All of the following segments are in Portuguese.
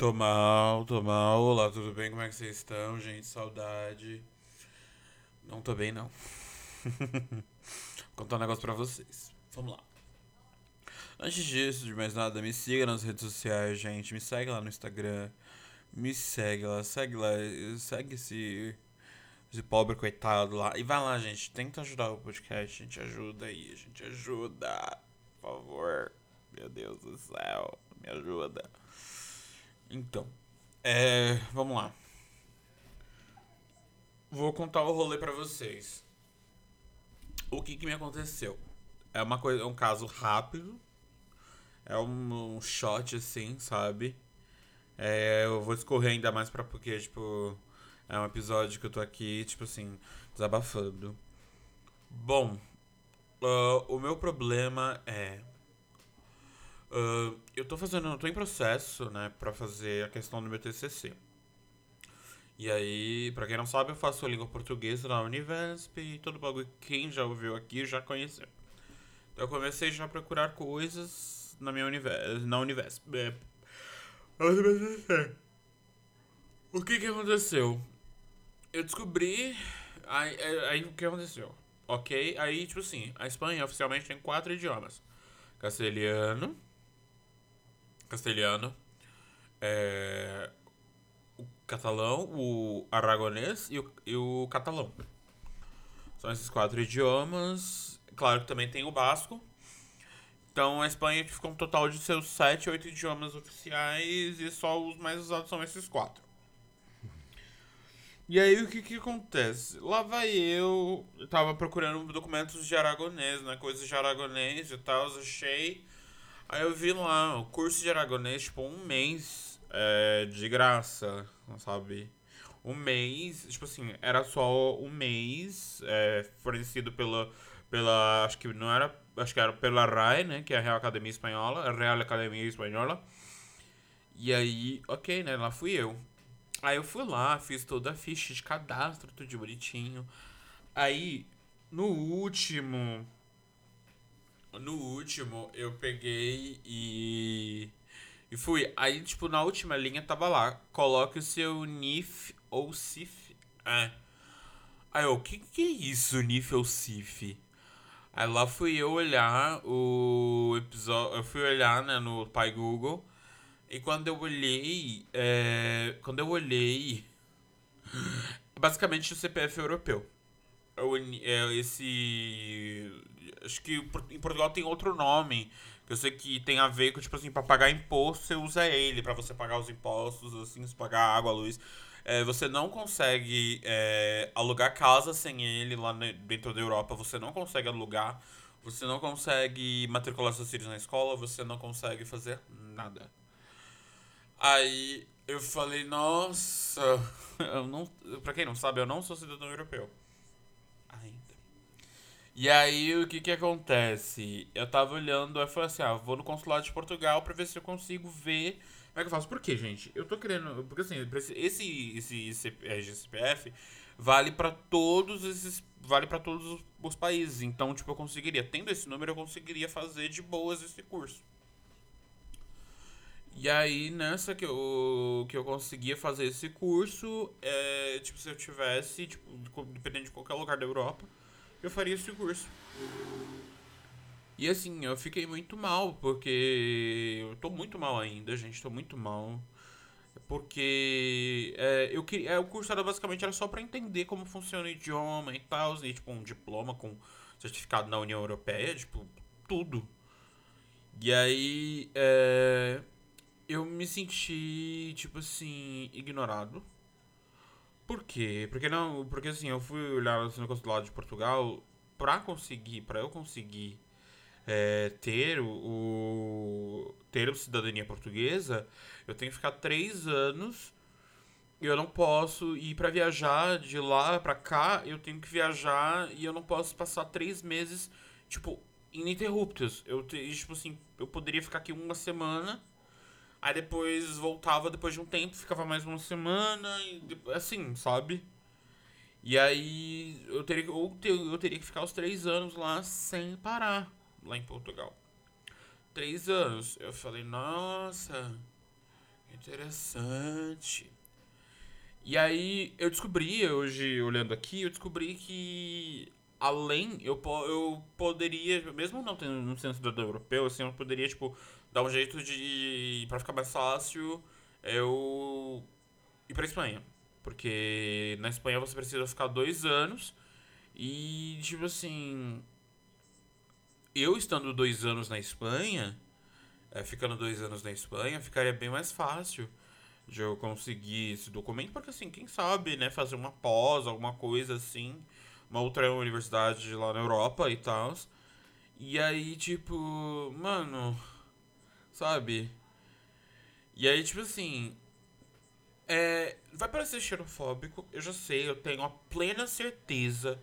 Tô mal, tô mal. Olá, tudo bem? Como é que vocês estão, gente? Saudade. Não tô bem, não. Vou contar um negócio pra vocês. Vamos lá. Antes disso, de mais nada, me siga nas redes sociais, gente. Me segue lá no Instagram. Me segue lá, segue lá. Segue esse, esse pobre coitado lá. E vai lá, gente. Tenta ajudar o podcast. A gente ajuda aí. A gente ajuda. Por favor. Meu Deus do céu. Me ajuda. Então, é, vamos lá. Vou contar o rolê para vocês. O que que me aconteceu? É uma coisa, é um caso rápido. É um, um shot assim, sabe? É, eu vou escorrer ainda mais para porque tipo é um episódio que eu tô aqui, tipo assim, desabafando. Bom, uh, o meu problema é Uh, eu tô fazendo, eu tô em processo, né, para fazer a questão do meu TCC. E aí, para quem não sabe, eu faço língua portuguesa na Univesp e todo bagulho quem já ouviu aqui já conheceu. Então eu comecei já a procurar coisas na minha Univesp, na Univesp. É. O que que aconteceu? Eu descobri aí, aí o que aconteceu? OK? Aí, tipo assim, a Espanha oficialmente tem quatro idiomas: castelhano, castelhano, é, o catalão, o aragonês e o, e o catalão. São esses quatro idiomas. Claro que também tem o basco. Então a Espanha ficou um total de seus sete, oito idiomas oficiais e só os mais usados são esses quatro. E aí o que que acontece? Lá vai eu, eu tava procurando documentos de aragonês, né? Coisas de aragonês e tal, achei Aí eu vi lá o curso de aragonês, tipo, um mês é, de graça, sabe? Um mês, tipo assim, era só um mês é, fornecido pela, pela. Acho que não era. Acho que era pela RAE, né? Que é a Real Academia Espanhola, a Real Academia Espanhola. E aí, ok, né? Lá fui eu. Aí eu fui lá, fiz toda a ficha de cadastro, tudo de bonitinho. Aí, no último no último, eu peguei e. E fui. Aí, tipo, na última linha tava lá. Coloque o seu NIF ou CIF. É. Aí eu, o que, que é isso, NIF ou CIF? Aí lá fui eu olhar o episódio. Eu fui olhar, né, no Pai Google. E quando eu olhei. É, quando eu olhei. Basicamente o CPF europeu. É esse Acho que em Portugal tem outro nome. Eu sei que tem a ver com, tipo assim, pra pagar imposto, você usa ele para você pagar os impostos, assim, se pagar água, luz. É, você não consegue é, alugar casa sem ele lá dentro da Europa. Você não consegue alugar. Você não consegue matricular seus filhos na escola. Você não consegue fazer nada. Aí eu falei, nossa, eu não, pra quem não sabe, eu não sou cidadão europeu. E aí, o que que acontece? Eu tava olhando, aí falei assim, ah, vou no consulado de Portugal pra ver se eu consigo ver como é que eu faço. Por quê, gente? Eu tô querendo... Porque assim, esse, esse RGCPF vale para todos esses... Vale para todos os países. Então, tipo, eu conseguiria... Tendo esse número, eu conseguiria fazer de boas esse curso. E aí, nessa que eu, que eu conseguia fazer esse curso, é, tipo, se eu tivesse, tipo, dependendo de qualquer lugar da Europa eu faria esse curso. E assim, eu fiquei muito mal, porque eu tô muito mal ainda, gente, tô muito mal. Porque é, eu queria, é, o curso era basicamente era só para entender como funciona o idioma e tal, e tipo um diploma com certificado na União Europeia, tipo, tudo. E aí, é, eu me senti, tipo assim, ignorado por quê? Porque não, porque assim, eu fui olhar no consulado de Portugal para conseguir, para eu conseguir é, ter o, o, ter a cidadania portuguesa, eu tenho que ficar três anos e eu não posso ir para viajar de lá para cá, eu tenho que viajar e eu não posso passar três meses tipo ininterruptos. Eu tipo assim, eu poderia ficar aqui uma semana Aí depois voltava depois de um tempo, ficava mais uma semana, e assim, sabe? E aí eu teria, ou eu teria que ficar os três anos lá sem parar, lá em Portugal. Três anos. Eu falei, nossa, Interessante. E aí eu descobri, hoje olhando aqui, eu descobri que além, eu, eu poderia, mesmo não tendo no sendo cidadão europeu, assim, eu poderia, tipo, dar um jeito de, para ficar mais fácil, eu ir pra Espanha. Porque na Espanha você precisa ficar dois anos e, tipo assim, eu estando dois anos na Espanha, é, ficando dois anos na Espanha, ficaria bem mais fácil de eu conseguir esse documento, porque assim, quem sabe, né, fazer uma pós, alguma coisa assim, uma outra universidade lá na Europa e tal. E aí, tipo, mano, sabe? E aí, tipo assim, é, vai parecer xenofóbico, eu já sei, eu tenho a plena certeza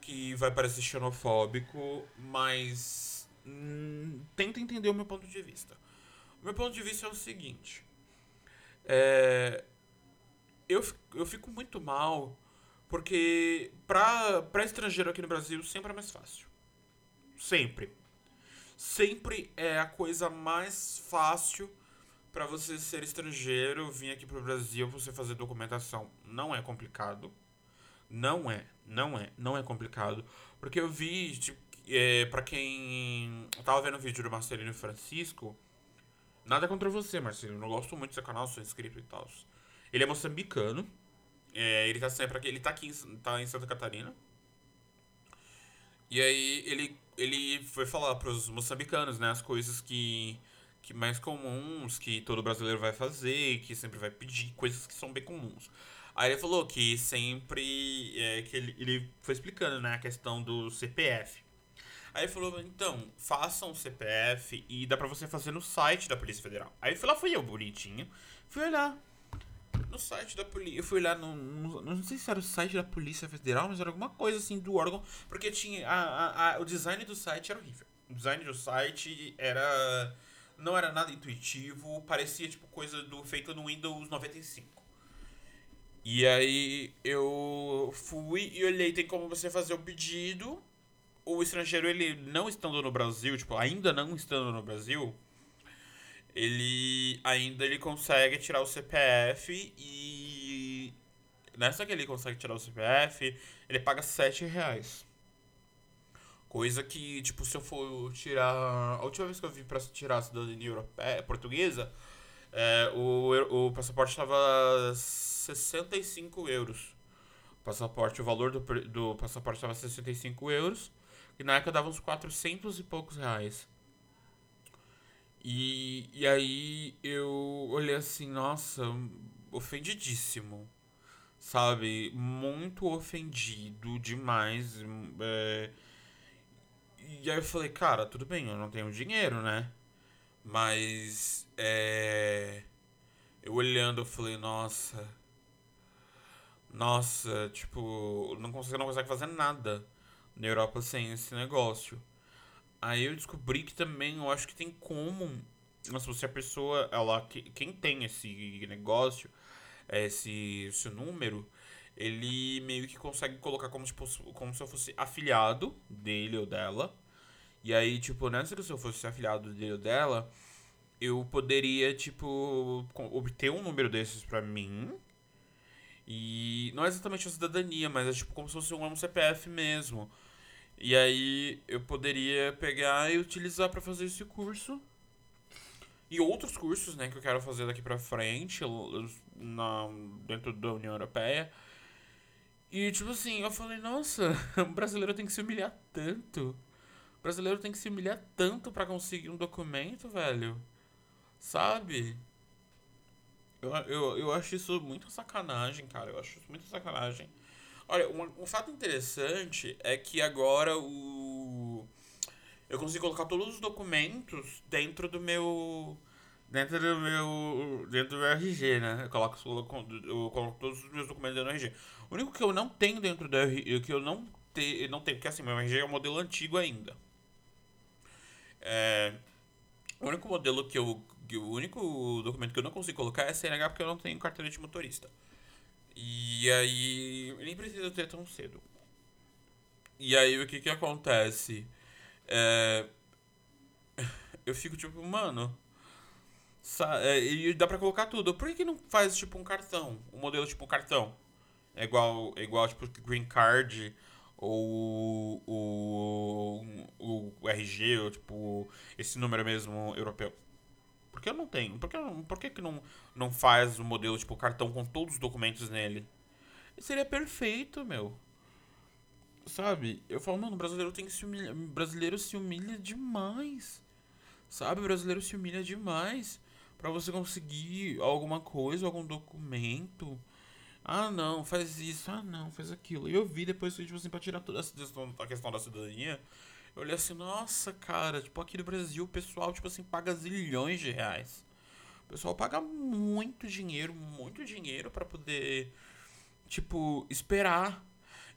que vai parecer xenofóbico, mas hum, tenta entender o meu ponto de vista. O meu ponto de vista é o seguinte: é, eu, eu fico muito mal porque pra, pra estrangeiro aqui no Brasil sempre é mais fácil. Sempre. Sempre é a coisa mais fácil para você ser estrangeiro, vir aqui pro Brasil, você fazer documentação. Não é complicado. Não é, não é, não é complicado. Porque eu vi, tipo, é, pra quem tava vendo o vídeo do Marcelino Francisco, nada contra você, Marcelino. Eu gosto muito do seu canal, sou inscrito e tal. Ele é moçambicano. É, ele tá sempre aqui, ele tá aqui em, tá em Santa Catarina. E aí ele, ele foi falar pros moçambicanos, né, as coisas que, que mais comuns, que todo brasileiro vai fazer, que sempre vai pedir, coisas que são bem comuns. Aí ele falou que sempre. É, que ele, ele foi explicando, né, a questão do CPF. Aí ele falou, então, façam um CPF e dá pra você fazer no site da Polícia Federal. Aí lá, fui eu, bonitinho. Fui olhar no site da polícia. Eu fui lá no, no, Não sei se era o site da Polícia Federal, mas era alguma coisa assim do órgão. Porque tinha. A, a, a, o design do site era horrível. O design do site era. Não era nada intuitivo. Parecia tipo coisa do feito no Windows 95. E aí eu fui e olhei, tem como você fazer o pedido. O estrangeiro, ele não estando no Brasil, tipo, ainda não estando no Brasil, ele ainda ele consegue tirar o CPF e nessa que ele consegue tirar o CPF, ele paga 7 reais. Coisa que, tipo, se eu for tirar. A última vez que eu vim pra tirar a cidadania europeia, portuguesa, é, o, o passaporte estava 65 euros. O passaporte, o valor do, do passaporte estava 65 euros. E na época dava uns 400 e poucos reais. E, e aí eu olhei assim, nossa, ofendidíssimo. Sabe? Muito ofendido demais. É... E aí eu falei, cara, tudo bem, eu não tenho dinheiro, né? Mas é. Eu olhando, eu falei, nossa. Nossa, tipo, não consegue, não consegue fazer nada na Europa sem esse negócio. Aí eu descobri que também eu acho que tem como. Mas se você a pessoa, ela, quem tem esse negócio, esse, esse número, ele meio que consegue colocar como, tipo, como se eu fosse afiliado dele ou dela. E aí, tipo, nessa que se eu fosse afiliado dele ou dela, eu poderia, tipo, obter um número desses pra mim. E não é exatamente a cidadania, mas é tipo como se fosse um CPF mesmo. E aí eu poderia pegar e utilizar para fazer esse curso. E outros cursos, né, que eu quero fazer daqui para frente, na, dentro da União Europeia. E tipo assim, eu falei, nossa, o brasileiro tem que se humilhar tanto. O brasileiro tem que se humilhar tanto para conseguir um documento, velho. Sabe? Eu, eu, eu acho isso muito sacanagem, cara. Eu acho isso muito sacanagem. Olha, um, um fato interessante é que agora o. Eu consigo colocar todos os documentos dentro do meu. Dentro do meu. Dentro do RG, né? Eu coloco, eu coloco todos os meus documentos dentro do RG. O único que eu não tenho dentro do RG. Que eu não, te, não tenho, porque assim, meu RG é um modelo antigo ainda. É, o único modelo que eu. O único documento que eu não consigo colocar é CNH porque eu não tenho carteira de motorista. E aí. Nem precisa ter tão cedo. E aí o que que acontece? É, eu fico tipo, mano. É, e dá pra colocar tudo. Por que, que não faz tipo um cartão? Um modelo tipo um cartão? É igual, é igual tipo Green Card ou o, o, o RG, ou tipo esse número mesmo europeu. Por que eu não tenho? Por que, por que, que não, não faz o modelo tipo cartão com todos os documentos nele? Seria perfeito, meu. Sabe? Eu falo, mano, o brasileiro tem que se humilhar. brasileiro se humilha demais. Sabe? O brasileiro se humilha demais para você conseguir alguma coisa, algum documento. Ah, não, faz isso. Ah, não, faz aquilo. E eu vi depois, tipo assim, pra tirar toda essa questão da cidadania. Eu olhei assim, nossa, cara, tipo, aqui no Brasil o pessoal, tipo assim, paga zilhões de reais. O pessoal paga muito dinheiro, muito dinheiro para poder, tipo, esperar.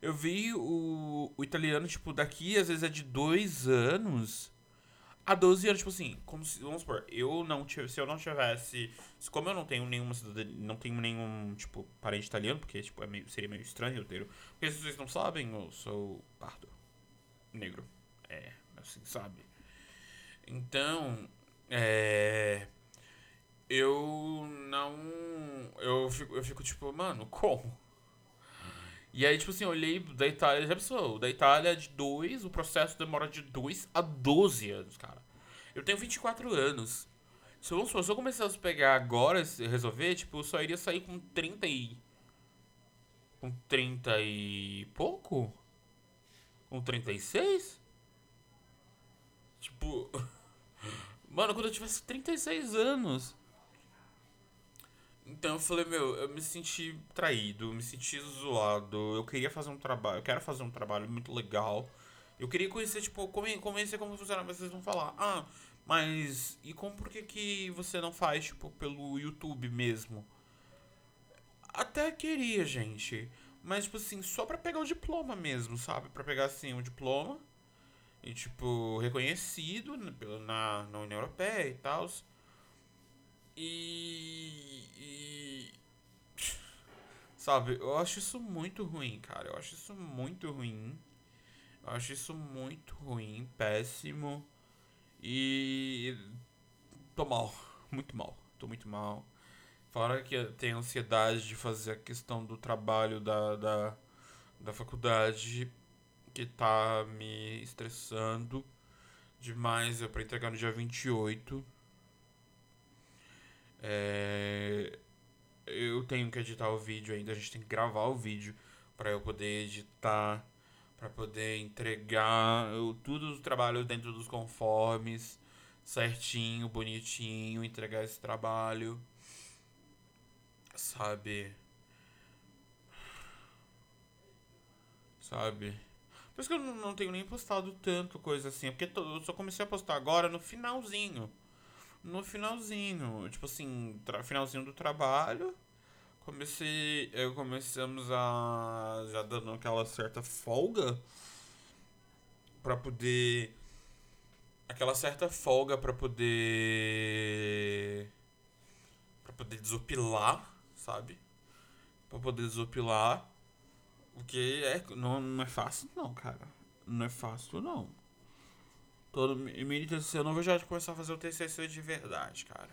Eu vi o, o italiano, tipo, daqui às vezes é de dois anos há 12 anos, tipo assim, como se, vamos supor, eu não tivesse, se eu não tivesse, como eu não tenho nenhuma cidadania, não tenho nenhum, tipo, parente italiano, porque, tipo, é meio, seria meio estranho eu ter, porque se vocês não sabem, eu sou pardo, negro, é, assim, sabe? Então, é, eu não, eu fico, eu fico tipo, mano, como? E aí, tipo assim, eu olhei da Itália, já pensou? Da Itália de 2, o processo demora de 2 a 12 anos, cara. Eu tenho 24 anos. Se eu, se eu começasse a pegar agora e resolver, tipo, eu só iria sair com 30 e. Com 30 e. pouco? Com 36? Tipo. Mano, quando eu tivesse 36 anos. Então eu falei, meu, eu me senti traído, me senti zoado. Eu queria fazer um trabalho, eu quero fazer um trabalho muito legal. Eu queria conhecer, tipo, como, conhecer como funciona, mas vocês vão falar, ah, mas e como por que, que você não faz, tipo, pelo YouTube mesmo? Até queria, gente. Mas, tipo assim, só pra pegar o diploma mesmo, sabe? Pra pegar, assim, o diploma. E, tipo, reconhecido na, na União Europeia e tal. E, e. Sabe, eu acho isso muito ruim, cara. Eu acho isso muito ruim. Eu acho isso muito ruim, péssimo. E. Tô mal. Muito mal. Tô muito mal. Fora que tenho ansiedade de fazer a questão do trabalho da, da, da faculdade que tá me estressando demais. É pra entregar no dia 28. É, eu tenho que editar o vídeo ainda, a gente tem que gravar o vídeo para eu poder editar, para poder entregar eu, tudo o trabalho dentro dos conformes, certinho, bonitinho, entregar esse trabalho. Sabe? Sabe? Por isso que eu não tenho nem postado tanto coisa assim, porque eu só comecei a postar agora no finalzinho no finalzinho, tipo assim, finalzinho do trabalho, comecei, eu começamos a já dando aquela certa folga para poder aquela certa folga para poder para poder desopilar, sabe? Para poder desopilar, o que é não, não é fácil não, cara. Não é fácil não. Todo mini TCC, eu não a de começar a fazer o TCC de verdade, cara.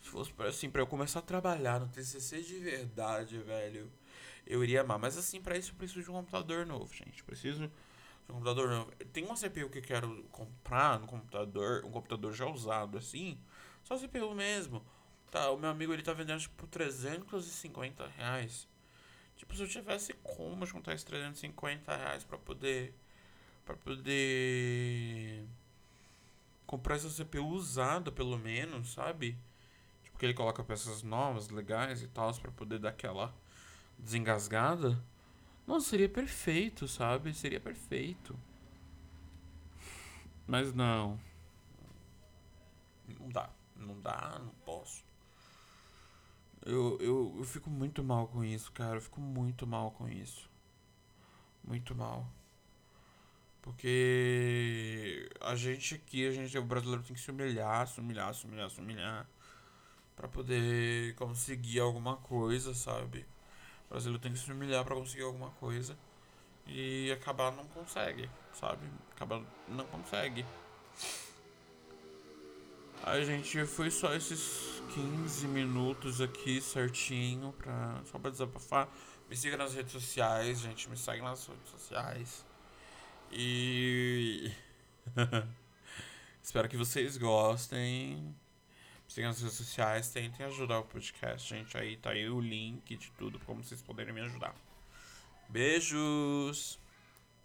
Se fosse pra, assim, pra eu começar a trabalhar no TCC de verdade, velho, eu iria amar. Mas assim, pra isso eu preciso de um computador novo, gente. Preciso de um computador novo. Tem uma CPU que eu quero comprar no computador, um computador já usado, assim. Só CPU mesmo. Tá, o meu amigo ele tá vendendo tipo 350 reais. Tipo, se eu tivesse como juntar esses 350 reais pra poder para poder comprar essa CPU usada, pelo menos, sabe? Tipo, que ele coloca peças novas, legais e tal, para poder dar aquela desengasgada. Nossa, seria perfeito, sabe? Seria perfeito. Mas não. Não dá. Não dá, não posso. Eu, eu, eu fico muito mal com isso, cara. Eu fico muito mal com isso. Muito mal. Porque a gente aqui, a gente, o brasileiro tem que se humilhar, se humilhar, se humilhar, se humilhar. Pra poder conseguir alguma coisa, sabe? O brasileiro tem que se humilhar pra conseguir alguma coisa. E acabar não consegue, sabe? Acabar não consegue. A gente foi só esses 15 minutos aqui certinho pra, só pra desabafar. Me siga nas redes sociais, gente. Me segue nas redes sociais. E. Espero que vocês gostem. Sigam nas redes sociais. Tentem ajudar o podcast, gente. Aí tá aí o link de tudo, como vocês poderem me ajudar. Beijos!